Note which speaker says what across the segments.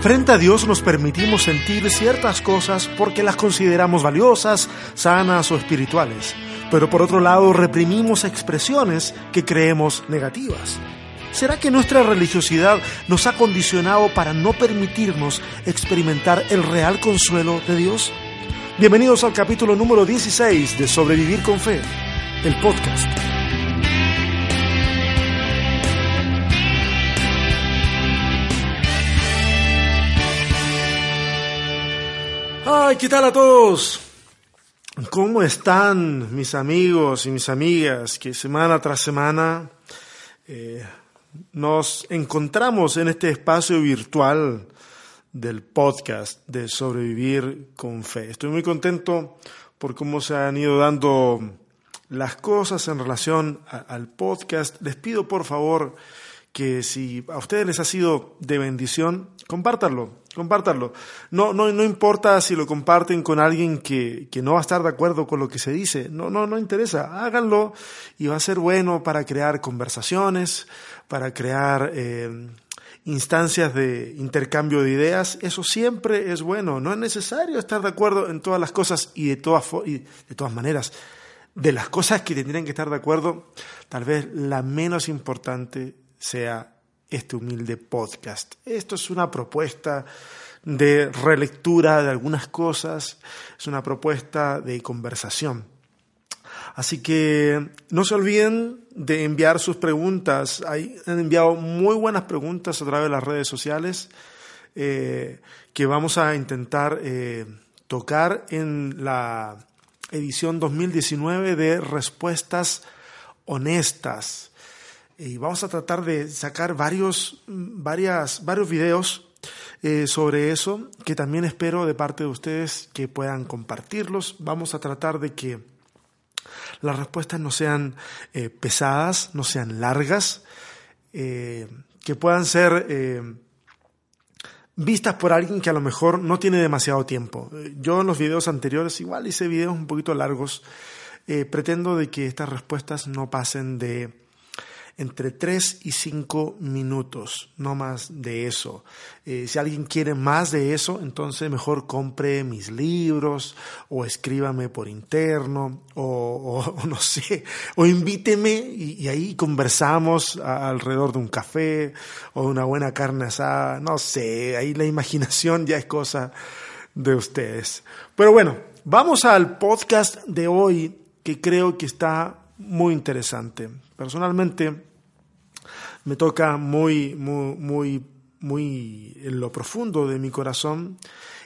Speaker 1: Frente a Dios nos permitimos sentir ciertas cosas porque las consideramos valiosas, sanas o espirituales, pero por otro lado reprimimos expresiones que creemos negativas. ¿Será que nuestra religiosidad nos ha condicionado para no permitirnos experimentar el real consuelo de Dios? Bienvenidos al capítulo número 16 de Sobrevivir con Fe, el podcast. Ay, ¿qué tal a todos? ¿Cómo están mis amigos y mis amigas que semana tras semana eh, nos encontramos en este espacio virtual del podcast de sobrevivir con fe? Estoy muy contento por cómo se han ido dando las cosas en relación al podcast. Les pido por favor que si a ustedes les ha sido de bendición, compártanlo, compártanlo. No, no, no importa si lo comparten con alguien que, que, no va a estar de acuerdo con lo que se dice, no, no, no interesa, háganlo y va a ser bueno para crear conversaciones, para crear eh, instancias de intercambio de ideas, eso siempre es bueno, no es necesario estar de acuerdo en todas las cosas y de todas, y de todas maneras. De las cosas que tendrían que estar de acuerdo, tal vez la menos importante sea este humilde podcast. Esto es una propuesta de relectura de algunas cosas, es una propuesta de conversación. Así que no se olviden de enviar sus preguntas. Hay, han enviado muy buenas preguntas a través de las redes sociales eh, que vamos a intentar eh, tocar en la edición 2019 de Respuestas Honestas y vamos a tratar de sacar varios, varias, varios videos eh, sobre eso que también espero de parte de ustedes que puedan compartirlos. Vamos a tratar de que las respuestas no sean eh, pesadas, no sean largas, eh, que puedan ser vistas por alguien que a lo mejor no tiene demasiado tiempo. Yo en los videos anteriores igual hice videos un poquito largos. pretendo de que estas respuestas no pasen de entre 3 y 5 minutos, no más de eso. Eh, si alguien quiere más de eso, entonces mejor compre mis libros o escríbame por interno o, no sé, o invíteme y, ahí conversamos alrededor de un café o de una buena carne asada, no sé, ahí la imaginación ya es cosa de ustedes. Pero bueno, vamos al podcast de hoy que creo que está muy interesante. Personalmente, me toca muy, muy, muy, en lo profundo de mi corazón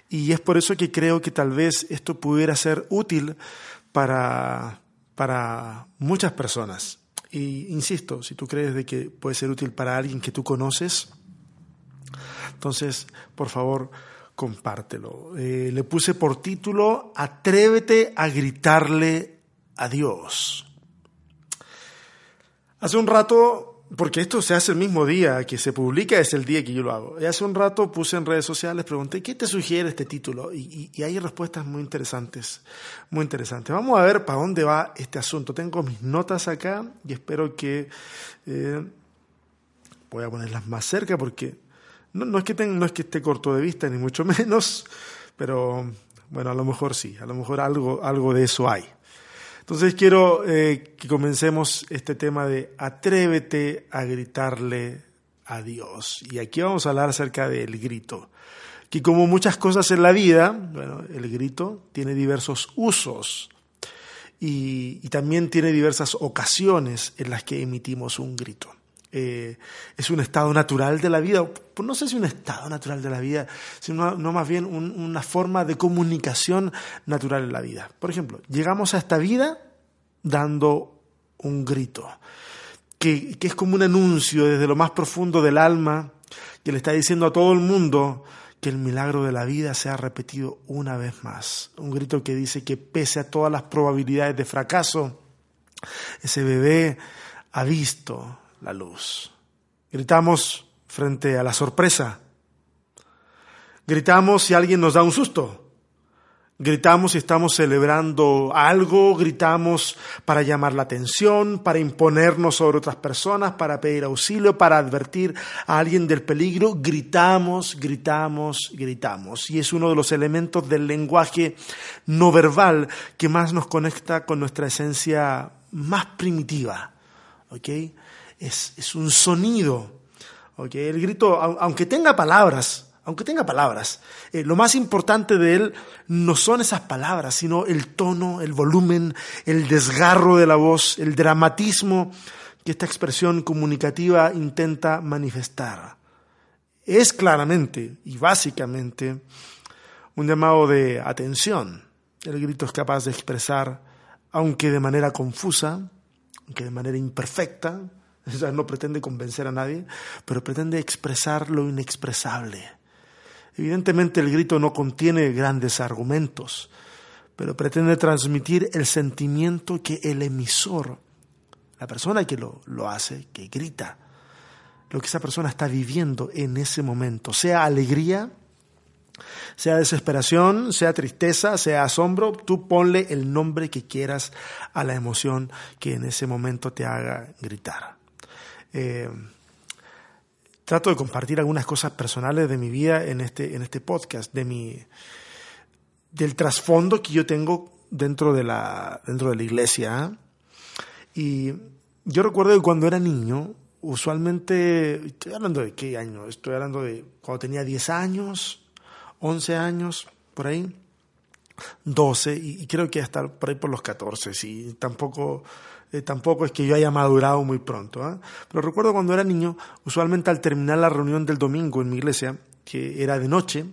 Speaker 1: y es por eso que creo que tal vez esto pudiera ser útil para, para muchas personas. Y insisto, si tú crees de que puede ser útil para alguien que tú conoces, entonces, por favor, compártelo. Eh, le puse por título Atrévete a gritarle a Dios. Hace un rato porque esto se hace el mismo día que se publica, es el día que yo lo hago. Y hace un rato puse en redes sociales, pregunté, ¿qué te sugiere este título? Y, hay respuestas muy interesantes, muy interesantes. Vamos a ver para dónde va este asunto. Tengo mis notas acá y espero que... Eh, voy a ponerlas más cerca porque no, es que no es que esté corto de vista, ni mucho menos, pero bueno, a lo mejor sí, a lo mejor algo, algo de eso hay. Entonces quiero eh, que comencemos este tema de atrévete a gritarle a Dios. Y aquí vamos a hablar acerca del grito. Que como muchas cosas en la vida, bueno, el grito tiene diversos usos y, también tiene diversas ocasiones en las que emitimos un grito. Eh, es un estado natural de la vida, pues no sé si un estado natural de la vida, sino no más bien una forma de comunicación natural en la vida. Por ejemplo, llegamos a esta vida dando un grito, que, que es como un anuncio desde lo más profundo del alma, que le está diciendo a todo el mundo que el milagro de la vida se ha repetido una vez más. Un grito que dice que pese a todas las probabilidades de fracaso, ese bebé ha visto la luz. Gritamos frente a la sorpresa. Gritamos si alguien nos da un susto. Gritamos si estamos celebrando algo, gritamos para llamar la atención, para imponernos sobre otras personas, para pedir auxilio, para advertir a alguien del peligro. Gritamos, gritamos, gritamos. Y es uno de los elementos del lenguaje no verbal que más nos conecta con nuestra esencia más primitiva. Es, es un sonido. El grito, aunque tenga palabras, aunque tenga palabras. Eh, lo más importante de él no son esas palabras, sino el tono, el volumen, el desgarro de la voz, el dramatismo que esta expresión comunicativa intenta manifestar. Es claramente y básicamente un llamado de atención. El grito es capaz de expresar, aunque de manera confusa, aunque de manera imperfecta, no pretende convencer a nadie, pero pretende expresar lo inexpresable Evidentemente el grito no contiene grandes argumentos, pero pretende transmitir el sentimiento que el emisor, la persona que lo, hace, que grita, lo que esa persona está viviendo en ese momento, sea alegría, sea desesperación, sea tristeza, sea asombro, tú ponle el nombre que quieras a la emoción que en ese momento te haga gritar. Eh, trato de compartir algunas cosas personales de mi vida en este, en este podcast, de mi, del trasfondo que yo tengo dentro de la, dentro de la iglesia. ¿eh? Y yo recuerdo que cuando era niño, usualmente, estoy hablando de qué año, estoy hablando de cuando tenía 10 años, 11 años, por ahí, 12, y, creo que hasta por ahí por los 14, sí, tampoco eh, tampoco es que yo haya madurado muy pronto. ¿ah? Pero recuerdo cuando era niño, usualmente al terminar la reunión del domingo en mi iglesia, que era de noche,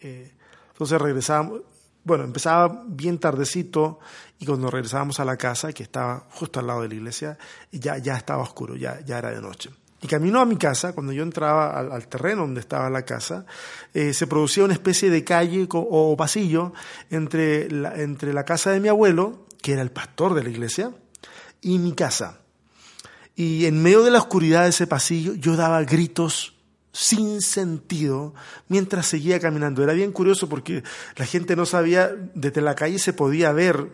Speaker 1: eh, entonces regresábamos, bueno, empezaba bien tardecito y cuando regresábamos a la casa, que estaba justo al lado de la iglesia, ya, ya estaba oscuro, ya, ya era de noche. Y camino a mi casa, cuando yo entraba al, terreno donde estaba la casa, eh, se producía una especie de calle o pasillo entre entre la casa de mi abuelo, que era el pastor de la iglesia, y mi casa. Y en medio de la oscuridad de ese pasillo yo daba gritos sin sentido mientras seguía caminando. Era bien curioso porque la gente no sabía, desde la calle se podía ver,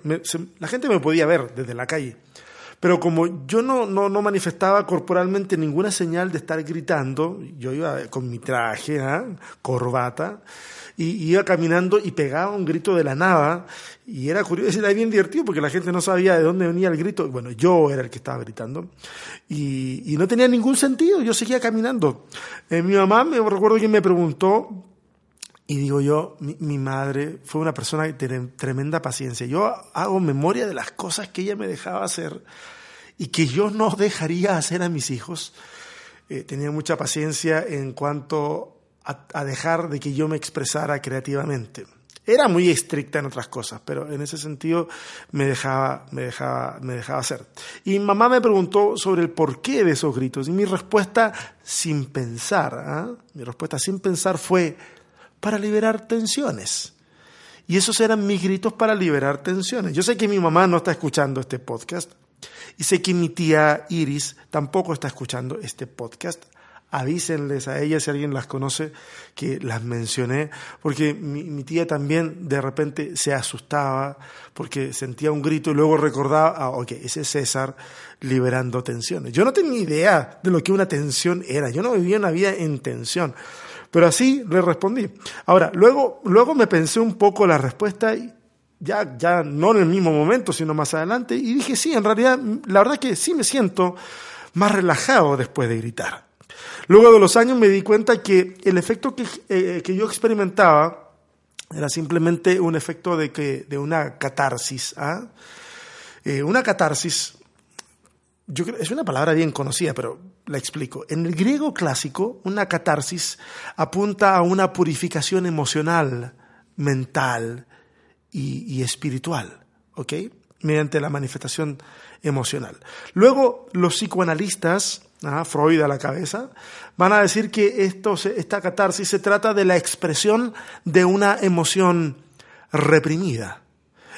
Speaker 1: la gente me podía ver desde la calle. Pero como yo no, no, no, manifestaba corporalmente ninguna señal de estar gritando, yo iba con mi traje, ¿ah? corbata, y iba caminando y pegaba un grito de la nada y era curioso, era bien divertido porque la gente no sabía de dónde venía el grito. Bueno, yo era el que estaba gritando y, no tenía ningún sentido, yo seguía caminando. Eh, mi mamá, me recuerdo que me preguntó, y digo yo, mi, madre fue una persona que tiene tremenda paciencia. Yo hago memoria de las cosas que ella me dejaba hacer y que yo no dejaría hacer a mis hijos. Eh, tenía mucha paciencia en cuanto a, dejar de que yo me expresara creativamente. Era muy estricta en otras cosas, pero en ese sentido me dejaba, me dejaba, me dejaba hacer. Y mamá me preguntó sobre el porqué de esos gritos y mi respuesta sin pensar, ¿ah? mi respuesta sin pensar fue para liberar tensiones. Y esos eran mis gritos para liberar tensiones. Yo sé que mi mamá no está escuchando este podcast y sé que mi tía Iris tampoco está escuchando este podcast avísenles a ellas si alguien las conoce que las mencioné, porque mi, tía también de repente se asustaba porque sentía un grito y luego recordaba, ah, ok, ese es César liberando tensiones. Yo no tenía idea de lo que una tensión era, yo no vivía una vida en tensión, pero así le respondí. Ahora, luego, luego me pensé un poco la respuesta ya, ya no en el mismo momento, sino más adelante, y dije, sí, en realidad, la verdad que sí me siento más relajado después de gritar. Luego de los años me di cuenta que el efecto que, eh, que yo experimentaba era simplemente un efecto de, que, de una catarsis. ¿ah? Eh, una catarsis, yo creo, es una palabra bien conocida, pero la explico. En el griego clásico, una catarsis apunta a una purificación emocional, mental y, espiritual, ¿ok? Mediante la manifestación emocional. Luego, los psicoanalistas Freud a la cabeza, van a decir que esto, esta catarsis se trata de la expresión de una emoción reprimida.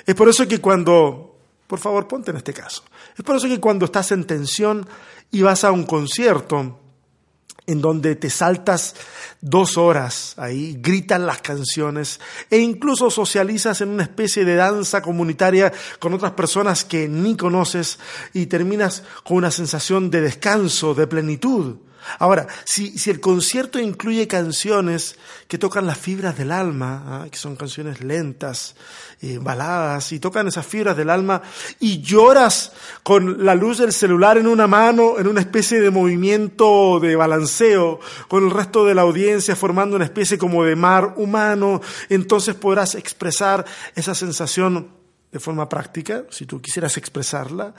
Speaker 1: Es por eso que cuando, por favor, ponte en este caso, es por eso que cuando estás en tensión y vas a un concierto, en donde te saltas dos horas ahí, gritan las canciones e incluso socializas en una especie de danza comunitaria con otras personas que ni conoces y terminas con una sensación de descanso, de plenitud. Ahora, si, si, el concierto incluye canciones que tocan las fibras del alma, ¿ah? que son canciones lentas, eh, baladas, y tocan esas fibras del alma, y lloras con la luz del celular en una mano, en una especie de movimiento de balanceo, con el resto de la audiencia formando una especie como de mar humano, entonces podrás expresar esa sensación de forma práctica, si tú quisieras expresarla,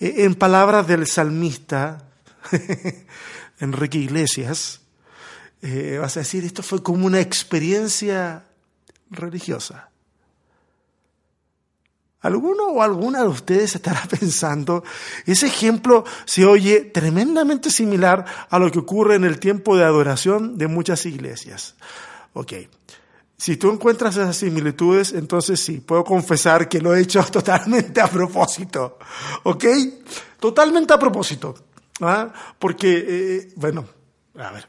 Speaker 1: eh, en palabras del salmista. Enrique Iglesias, eh, vas a decir, esto fue como una experiencia religiosa. ¿Alguno o alguna de ustedes estará pensando, ese ejemplo se oye tremendamente similar a lo que ocurre en el tiempo de adoración de muchas iglesias? Ok, si tú encuentras esas similitudes, entonces sí, puedo confesar que lo he hecho totalmente a propósito. ¿Ok? Totalmente a propósito. ¿Ah? Porque, eh, bueno, a ver,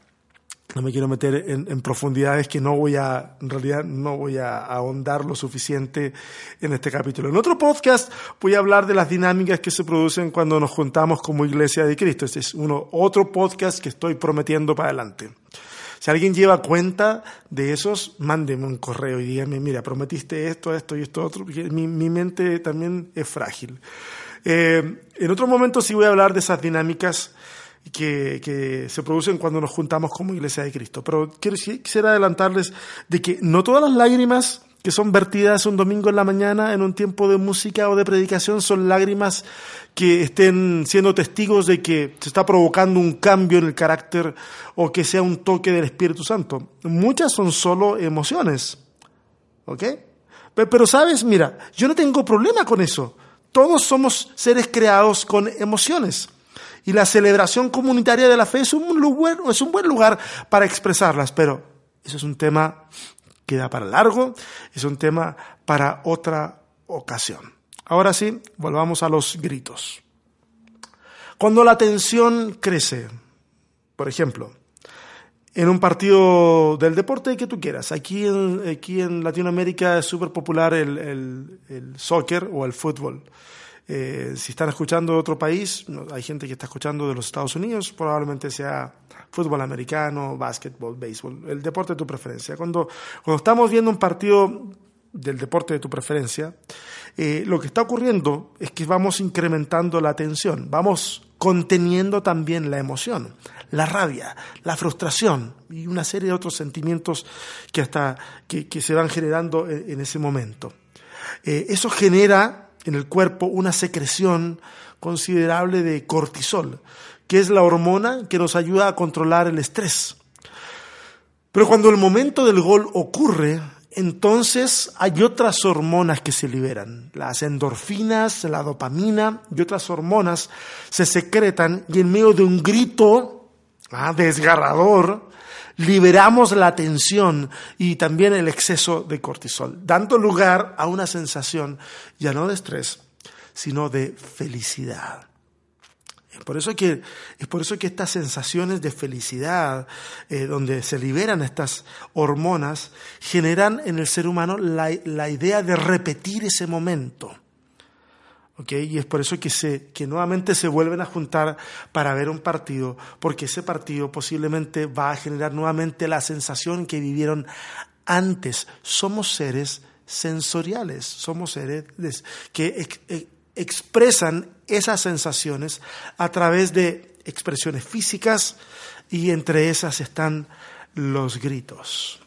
Speaker 1: no me quiero meter en, profundidades que no voy a, en realidad no voy a ahondar lo suficiente en este capítulo. En otro podcast voy a hablar de las dinámicas que se producen cuando nos juntamos como Iglesia de Cristo. Este es uno, otro podcast que estoy prometiendo para adelante. Si alguien lleva cuenta de esos, mándeme un correo y dígame, mira, prometiste esto, esto y esto otro, mi, mi mente también es frágil. Eh, en otro momento sí voy a hablar de esas dinámicas que, que, se producen cuando nos juntamos como Iglesia de Cristo. Pero quisiera adelantarles de que no todas las lágrimas que son vertidas un domingo en la mañana en un tiempo de música o de predicación son lágrimas que estén siendo testigos de que se está provocando un cambio en el carácter o que sea un toque del Espíritu Santo. Muchas son solo emociones. ¿Ok? Pero sabes, mira, yo no tengo problema con eso. Todos somos seres creados con emociones. Y la celebración comunitaria de la fe es un, lugar, es un buen lugar para expresarlas, pero eso es un tema que da para largo, es un tema para otra ocasión. Ahora sí, volvamos a los gritos. Cuando la tensión crece, por ejemplo, en un partido del deporte que tú quieras. Aquí en, aquí en Latinoamérica es súper popular el, el, el, soccer o el fútbol. Eh, si están escuchando de otro país, hay gente que está escuchando de los Estados Unidos, probablemente sea fútbol americano, básquetbol, béisbol, el deporte de tu preferencia. Cuando, cuando estamos viendo un partido del deporte de tu preferencia, eh, lo que está ocurriendo es que vamos incrementando la tensión, vamos conteniendo también la emoción, la rabia, la frustración y una serie de otros sentimientos que, hasta, que, que se van generando en, ese momento. Eh, eso genera en el cuerpo una secreción considerable de cortisol, que es la hormona que nos ayuda a controlar el estrés. Pero cuando el momento del gol ocurre, entonces hay otras hormonas que se liberan. Las endorfinas, la dopamina y otras hormonas se secretan y en medio de un grito ah, desgarrador, liberamos la tensión y también el exceso de cortisol, dando lugar a una sensación ya no de estrés, sino de felicidad. Por eso que, es por eso que estas sensaciones de felicidad, eh, donde se liberan estas hormonas, generan en el ser humano la, la idea de repetir ese momento. ¿Okay? Y es por eso que, se, que nuevamente se vuelven a juntar para ver un partido, porque ese partido posiblemente va a generar nuevamente la sensación que vivieron antes. Somos seres sensoriales, somos seres que expresan esas sensaciones a través de expresiones físicas y entre esas están los gritos.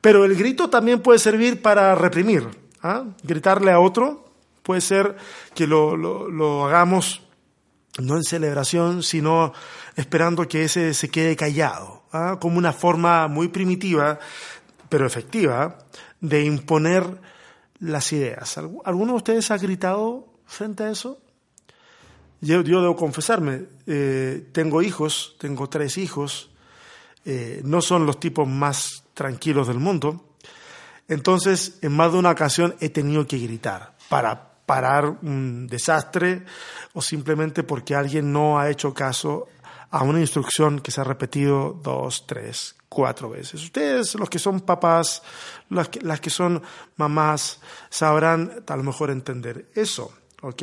Speaker 1: Pero el grito también puede servir para reprimir. ¿ah? Gritarle a otro puede ser que lo, lo, hagamos no en celebración, sino esperando que ese se quede callado, ¿ah? como una forma muy primitiva, pero efectiva, de imponer las ideas. ¿Alguno de ustedes ha gritado frente a eso? Yo, debo confesarme, eh, tengo hijos, tengo tres hijos, eh, no son los tipos más tranquilos del mundo, entonces en más de una ocasión he tenido que gritar para parar un desastre o simplemente porque alguien no ha hecho caso a una instrucción que se ha repetido dos, tres, cuatro veces. Ustedes, los que son papás, las que, las que son mamás, sabrán a lo mejor entender eso. ¿ok?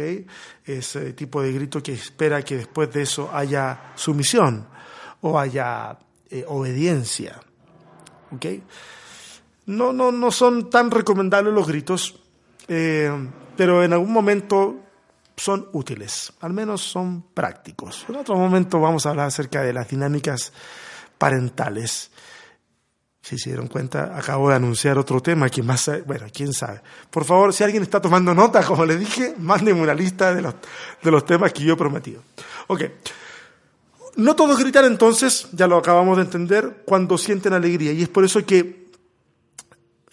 Speaker 1: Ese tipo de grito que espera que después de eso haya sumisión o haya eh, obediencia, ¿ok? No, no, no son tan recomendables los gritos, eh, pero en algún momento son útiles, al menos son prácticos. En otro momento vamos a hablar acerca de las dinámicas parentales. Si se dieron cuenta, acabo de anunciar otro tema que más, bueno, quién sabe. Por favor, si alguien está tomando nota, como le dije, mándenme una lista de los, de los temas que yo he prometido. Ok. No todos gritan entonces, ya lo acabamos de entender, cuando sienten alegría. Y es por eso que,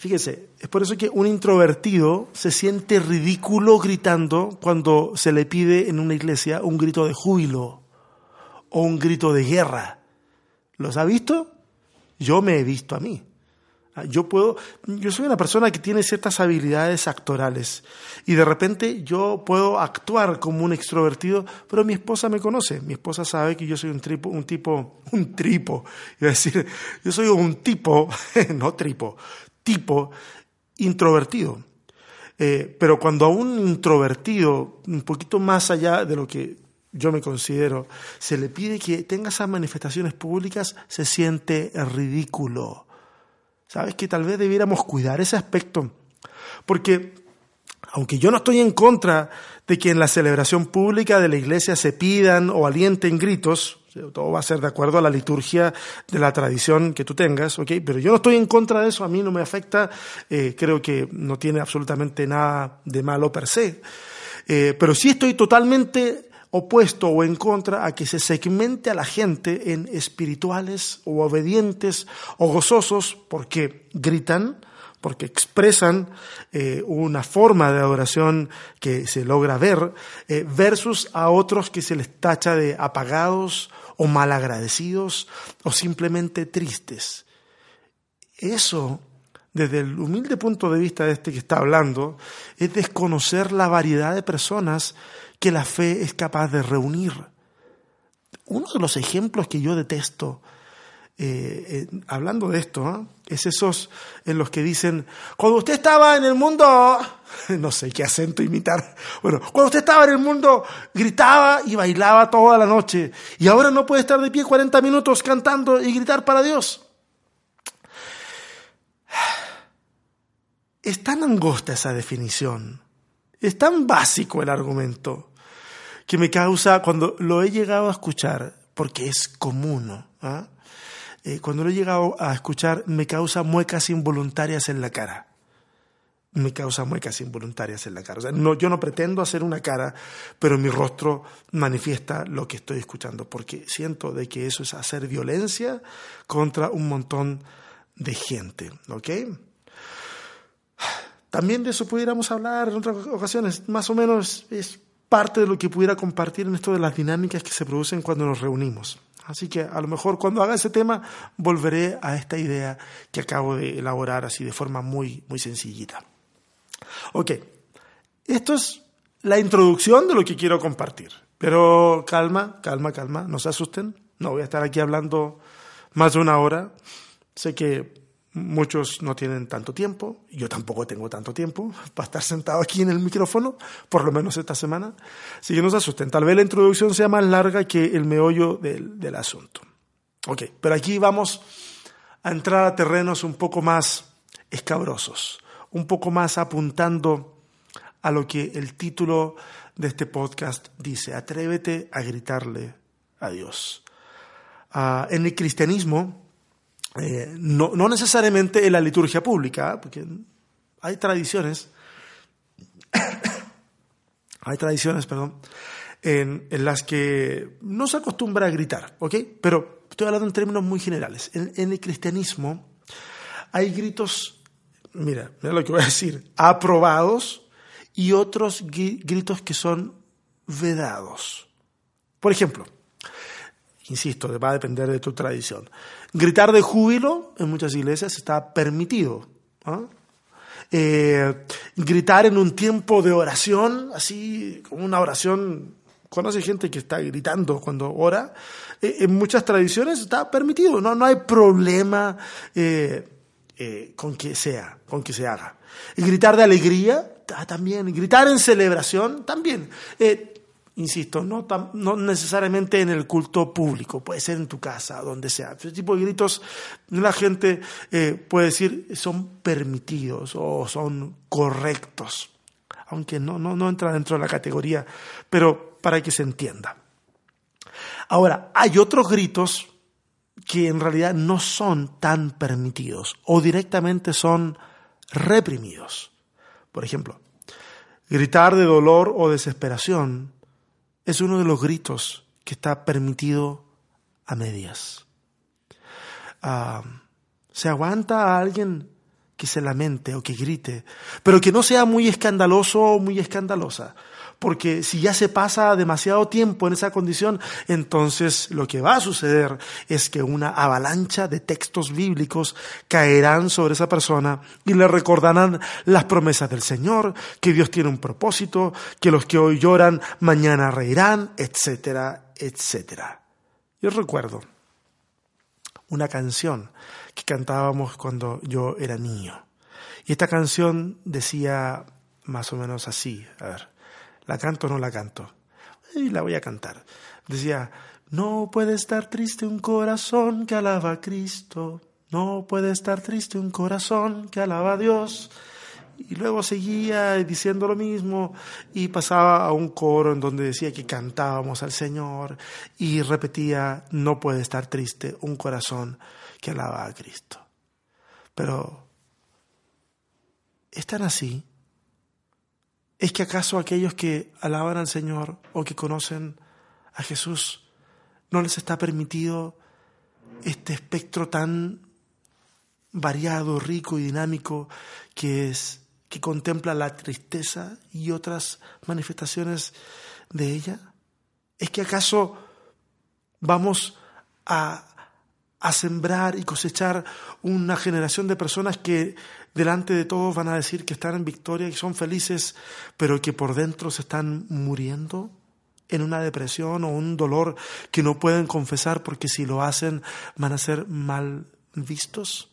Speaker 1: fíjese, es por eso que un introvertido se siente ridículo gritando cuando se le pide en una iglesia un grito de júbilo o un grito de guerra. ¿Los ha visto? Yo me he visto a mí. Ah, yo puedo, yo soy una persona que tiene ciertas habilidades actorales y de repente yo puedo actuar como un extrovertido, pero mi esposa me conoce, mi esposa sabe que yo soy un tipo, un tipo, un tripo, a decir, yo soy un tipo, no tripo, tipo introvertido. Eh, pero cuando a un introvertido, un poquito más allá de lo que yo me considero, se le pide que tenga esas manifestaciones públicas, se siente ridículo. ¿Sabes que tal vez debiéramos cuidar ese aspecto? Porque aunque yo no estoy en contra de que en la celebración pública de la iglesia se pidan o alienten gritos, todo va a ser de acuerdo a la liturgia de la tradición que tú tengas, ¿ok? Pero yo no estoy en contra de eso, a mí no me afecta, eh, creo que no tiene absolutamente nada de malo per se. Eh, pero sí estoy totalmente opuesto o en contra a que se segmente a la gente en espirituales o obedientes o gozosos porque gritan, porque expresan eh, una forma de adoración que se logra ver, versus a otros que se les tacha de apagados o malagradecidos o simplemente tristes. Eso, desde el humilde punto de vista de este que está hablando, es desconocer la variedad de personas que la fe es capaz de reunir. Uno de los ejemplos que yo detesto, eh, hablando de esto, ¿eh? es esos en los que dicen, cuando usted estaba en el mundo, no sé qué acento imitar, bueno, cuando usted estaba en el mundo, gritaba y bailaba toda la noche, y ahora no puede estar de pie 40 minutos cantando y gritar para Dios. Es tan angosta esa definición, es tan básico el argumento, que me causa, cuando lo he llegado a escuchar, porque es común, ¿ah? Eh, cuando lo he llegado a escuchar, me causa muecas involuntarias en la cara. Me causa muecas involuntarias en la cara. O sea, no, yo no pretendo hacer una cara, pero mi rostro manifiesta lo que estoy escuchando, porque siento de que eso es hacer violencia contra un montón de gente. ¿Ok? También de eso pudiéramos hablar en otras ocasiones. Más o menos es parte de lo que pudiera compartir en esto de las dinámicas que se producen cuando nos reunimos. Así que a lo mejor cuando haga ese tema volveré a esta idea que acabo de elaborar así de forma muy, muy sencillita. Ok, esto es la introducción de lo que quiero compartir. Pero calma, calma, calma, no se asusten. No voy a estar aquí hablando más de una hora. Sé que Muchos no tienen tanto tiempo, yo tampoco tengo tanto tiempo para estar sentado aquí en el micrófono, por lo menos esta semana. Así que no se asusten, tal vez la introducción sea más larga que el meollo del, del asunto. Ok, pero aquí vamos a entrar a terrenos un poco más escabrosos, un poco más apuntando a lo que el título de este podcast dice, atrévete a gritarle a Dios. Ah, en el cristianismo, eh, no, no, necesariamente en la liturgia pública, porque hay tradiciones, hay tradiciones, perdón, en, en, las que no se acostumbra a gritar, ¿ok? Pero estoy hablando en términos muy generales. En, en el cristianismo hay gritos, mira, mira lo que voy a decir, aprobados y otros gritos que son vedados. Por ejemplo, insisto, va a depender de tu tradición. Gritar de júbilo en muchas iglesias está permitido. ¿ah? Eh, gritar en un tiempo de oración, así como una oración conoce gente que está gritando cuando ora. Eh, en muchas tradiciones está permitido, no, no hay problema eh, con que sea, con que se haga. Y gritar de alegría, también. gritar en celebración, también. Insisto, no, no necesariamente en el culto público, puede ser en tu casa, donde sea. Ese tipo de gritos, la gente puede decir son permitidos o son correctos aunque no, no, no entra dentro de la categoría, pero para que se entienda. Ahora, hay otros gritos que en realidad no son tan permitidos o directamente son reprimidos. Por ejemplo, gritar de dolor o desesperación es uno de los gritos que está permitido a medias. Ah, ¿Se aguanta a alguien que se lamente o que grite, pero que no sea muy escandaloso o muy escandalosa. Porque si ya se pasa demasiado tiempo en esa condición, entonces lo que va a suceder es que una avalancha de textos bíblicos caerán sobre esa persona y le recordarán las promesas del Señor, que Dios tiene un propósito, que los que hoy lloran mañana reirán, etcétera, etcétera. Yo recuerdo una canción que cantábamos cuando yo era niño. Y esta canción decía más o menos así, a ver, ¿la canto o no la canto? Y la voy a cantar. Decía, no puede estar triste un corazón que alaba a Cristo, no puede estar triste un corazón que alaba a Dios. Y luego seguía diciendo lo mismo y pasaba a un coro en donde decía que cantábamos al Señor y repetía, no puede estar triste un corazón que alaba a Cristo. Pero, ¿es tan así? ¿Es que acaso aquellos que alaban al Señor o que conocen a Jesús no les está permitido este espectro tan variado, rico y dinámico que es que contempla la tristeza y otras manifestaciones de ella? ¿Es que acaso vamos a a sembrar y cosechar una generación de personas que delante de todos van a decir que están en victoria y son felices, pero que por dentro se están muriendo en una depresión o un dolor que no pueden confesar porque si lo hacen van a ser mal vistos.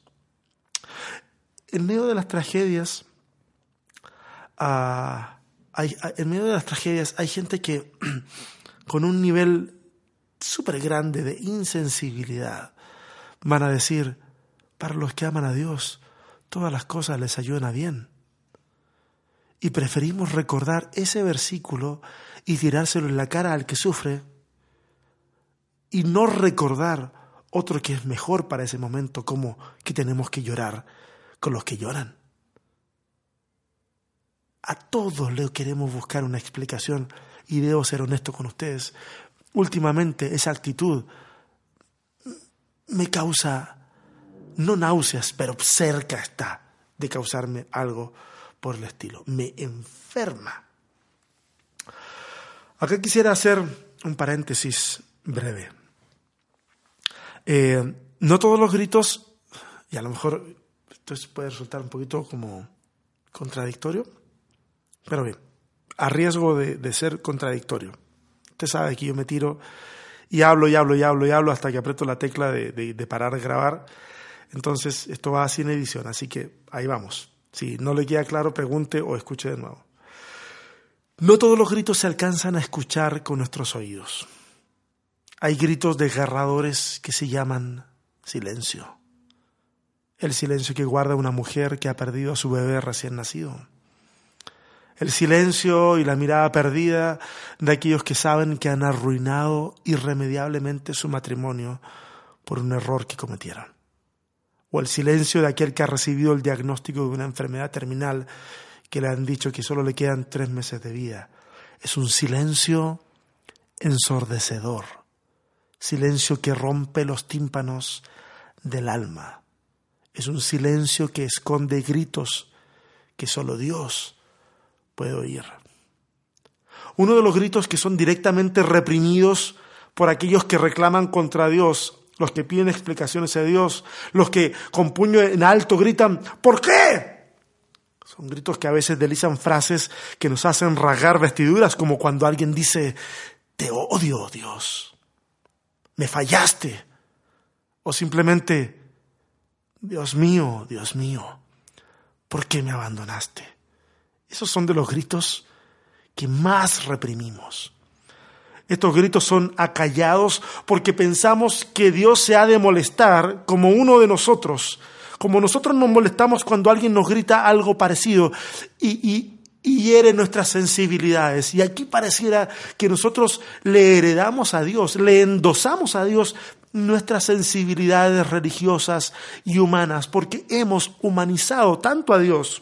Speaker 1: En medio de las tragedias, ah, hay, en medio de las tragedias hay gente que con un nivel súper grande de insensibilidad, van a decir, para los que aman a Dios, todas las cosas les ayudan a bien. Y preferimos recordar ese versículo y tirárselo en la cara al que sufre y no recordar otro que es mejor para ese momento, como que tenemos que llorar con los que lloran. A todos le queremos buscar una explicación y debo ser honesto con ustedes. Últimamente esa actitud me causa, no náuseas, pero cerca está de causarme algo por el estilo. Me enferma. Acá quisiera hacer un paréntesis breve. Eh, no todos los gritos, y a lo mejor esto puede resultar un poquito como contradictorio, pero bien, a riesgo de, ser contradictorio. Usted sabe que yo me tiro y hablo y hablo y hablo y hablo hasta que aprieto la tecla de, de, parar de grabar. Entonces, esto va sin edición, así que ahí vamos. Si no le queda claro, pregunte o escuche de nuevo. No todos los gritos se alcanzan a escuchar con nuestros oídos. Hay gritos desgarradores que se llaman silencio. El silencio que guarda una mujer que ha perdido a su bebé recién nacido el silencio y la mirada perdida de aquellos que saben que han arruinado irremediablemente su matrimonio por un error que cometieron. El silencio de aquel que ha recibido el diagnóstico de una enfermedad terminal que le han dicho que solo le quedan tres meses de vida. Es un silencio ensordecedor, silencio que rompe los tímpanos del alma. Es un silencio que esconde gritos que solo Dios puede oír. Uno de los gritos que son directamente reprimidos por aquellos que reclaman contra Dios, los que piden explicaciones a Dios, los que con puño en alto gritan, ¿por qué? Son gritos que a veces deslizan frases que nos hacen rasgar vestiduras, como cuando alguien dice, te odio, Dios, me fallaste, o simplemente, Dios mío, Dios mío, ¿por qué me abandonaste? Esos son de los gritos que más reprimimos. Estos gritos son acallados porque pensamos que Dios se ha de molestar como uno de nosotros, como nosotros nos molestamos cuando alguien nos grita algo parecido y, y, hiere nuestras sensibilidades. Y aquí pareciera que nosotros le heredamos a Dios, le endosamos a Dios nuestras sensibilidades religiosas y humanas, porque hemos humanizado tanto a Dios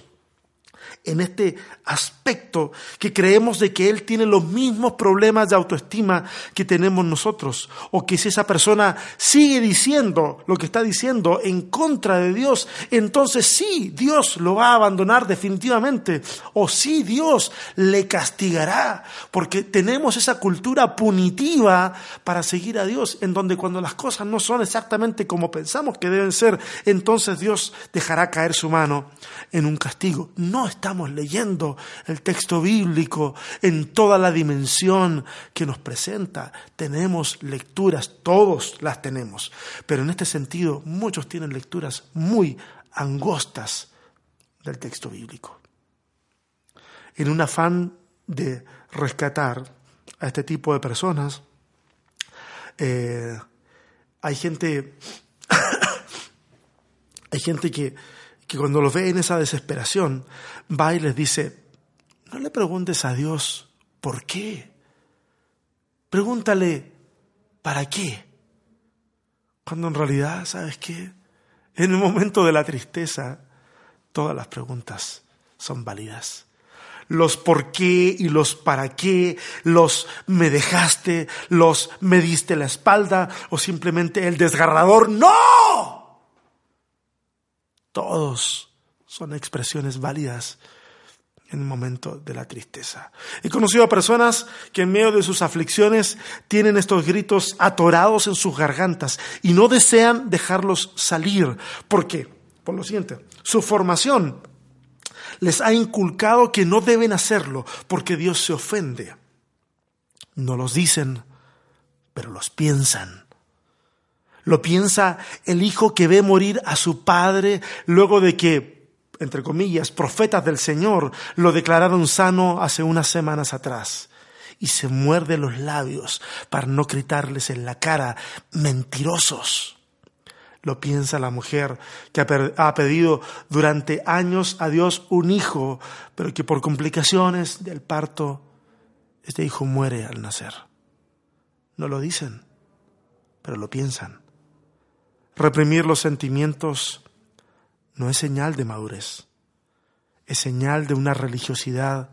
Speaker 1: en este aspecto que creemos de que Él tiene los mismos problemas de autoestima que tenemos nosotros. O que si esa persona sigue diciendo lo que está diciendo en contra de Dios, entonces sí, Dios lo va a abandonar definitivamente. O sí, Dios le castigará. Porque tenemos esa cultura punitiva para seguir a Dios, en donde cuando las cosas no son exactamente como pensamos que deben ser, entonces Dios dejará caer su mano en un castigo. No estamos leyendo el texto bíblico en toda la dimensión que nos presenta. Tenemos lecturas, todos las tenemos, pero en este sentido muchos tienen lecturas muy angostas del texto bíblico. En un afán de rescatar a este tipo de personas, eh, hay gente, hay gente que, que cuando los ve en esa desesperación, va y les dice, no le preguntes a Dios por qué. Pregúntale para qué. Cuando en realidad, ¿sabes qué? En el momento de la tristeza, todas las preguntas son válidas. Los por qué y los para qué, los me dejaste, los me diste la espalda o simplemente el desgarrador, no. Todos son expresiones válidas en el momento de la tristeza. He conocido a personas que en medio de sus aflicciones tienen estos gritos atorados en sus gargantas y no desean dejarlos salir. ¿Por qué? Por lo siguiente, su formación les ha inculcado que no deben hacerlo porque Dios se ofende. No los dicen, pero los piensan. Lo piensa el hijo que ve morir a su padre luego de que entre comillas, profetas del Señor lo declararon sano hace unas semanas atrás. Y se muerde los labios para no gritarles en la cara, mentirosos. Lo piensa la mujer que ha pedido durante años a Dios un hijo, pero que por complicaciones del parto, este hijo muere al nacer. No lo dicen, pero lo piensan. Reprimir los sentimientos no es señal de madurez, es señal de una religiosidad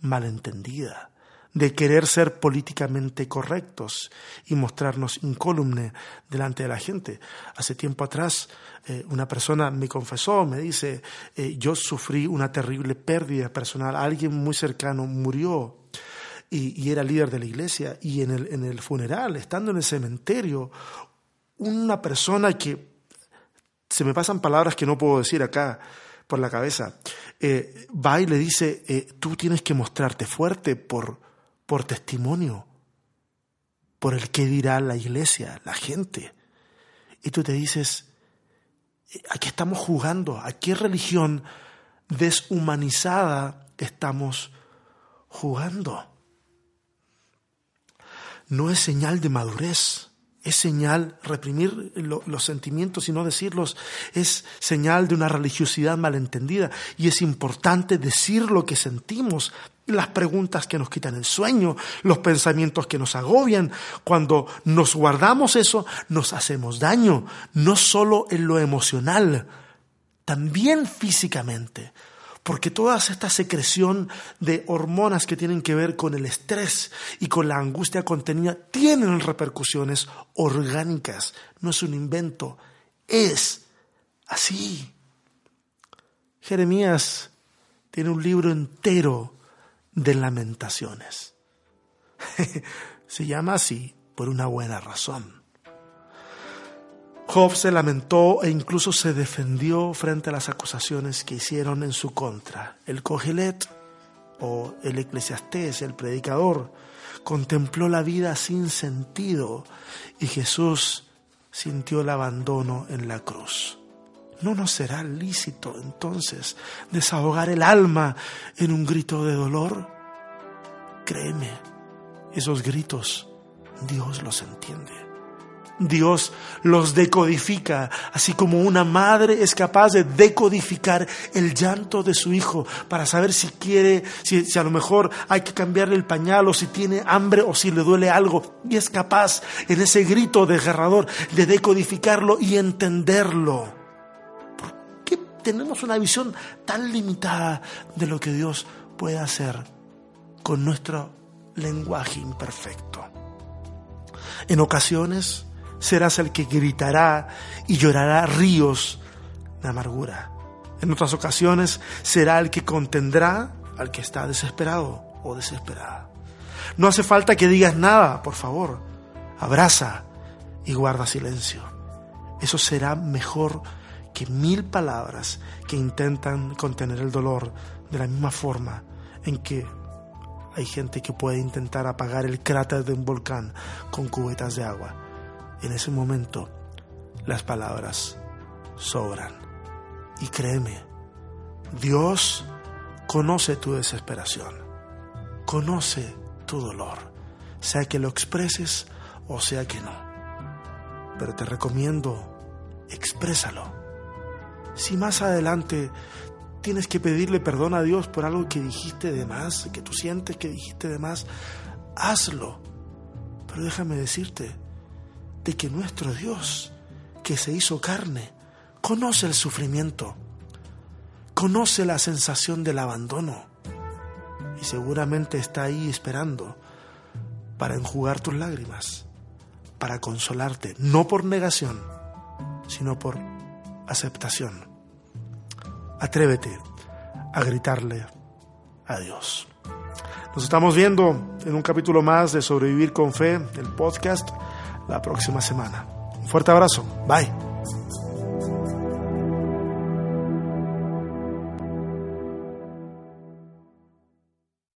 Speaker 1: malentendida, de querer ser políticamente correctos y mostrarnos incólume delante de la gente. Hace tiempo atrás eh, una persona me confesó, me dice, eh, yo sufrí una terrible pérdida personal, alguien muy cercano murió. Y, era líder de la iglesia y en el, en el funeral, estando en el cementerio, una persona que se me pasan palabras que no puedo decir acá por la cabeza. Eh, va y le dice, eh, tú tienes que mostrarte fuerte por, por testimonio, por el que dirá la iglesia, la gente. Y tú te dices, ¿a qué estamos jugando? ¿A qué religión deshumanizada estamos jugando? No es señal de madurez es señal, reprimir los sentimientos y no decirlos, es señal de una religiosidad malentendida. Y es importante decir lo que sentimos, las preguntas que nos quitan el sueño, los pensamientos que nos agobian. Cuando nos guardamos eso, nos hacemos daño, no solo en lo emocional, también físicamente porque toda esta secreción de hormonas que tienen que ver con el estrés y con la angustia contenida tienen repercusiones orgánicas. No es un invento, es así. Jeremías tiene un libro entero de lamentaciones. Se llama así por una buena razón. Job se lamentó e incluso se defendió frente a las acusaciones que hicieron en su contra. El Cogelet o el Eclesiastés, el predicador, contempló la vida sin sentido y Jesús sintió el abandono en la cruz. ¿No nos será lícito entonces desahogar el alma en un grito de dolor? Créeme, esos gritos Dios los entiende. Dios los decodifica, así como una madre es capaz de decodificar el llanto de su hijo para saber si quiere, si, a lo mejor hay que cambiarle el pañal o si tiene hambre o si le duele algo. Y es capaz en ese grito desgarrador de decodificarlo y entenderlo. ¿Por qué tenemos una visión tan limitada de lo que Dios puede hacer con nuestro lenguaje imperfecto? En ocasiones, serás el que gritará y llorará ríos de amargura. En otras ocasiones será el que contendrá al que está desesperado o desesperada. No hace falta que digas nada, por favor. Abraza y guarda silencio. Eso será mejor que mil palabras que intentan contener el dolor de la misma forma en que hay gente que puede intentar apagar el cráter de un volcán con cubetas de agua en ese momento las palabras sobran. Y créeme, Dios conoce tu desesperación, conoce tu dolor, sea que lo expreses o sea que no. Pero te recomiendo, exprésalo. Si más adelante tienes que pedirle perdón a Dios por algo que dijiste de más, que tú sientes que dijiste de más, hazlo. Pero déjame decirte, de que nuestro Dios, que se hizo carne, conoce el sufrimiento, conoce la sensación del abandono y seguramente está ahí esperando para enjugar tus lágrimas, para consolarte, no por negación, sino por aceptación. Atrévete a gritarle a Dios. Nos estamos viendo en un capítulo más de Sobrevivir con Fe, el podcast la próxima semana. Un fuerte abrazo. Bye.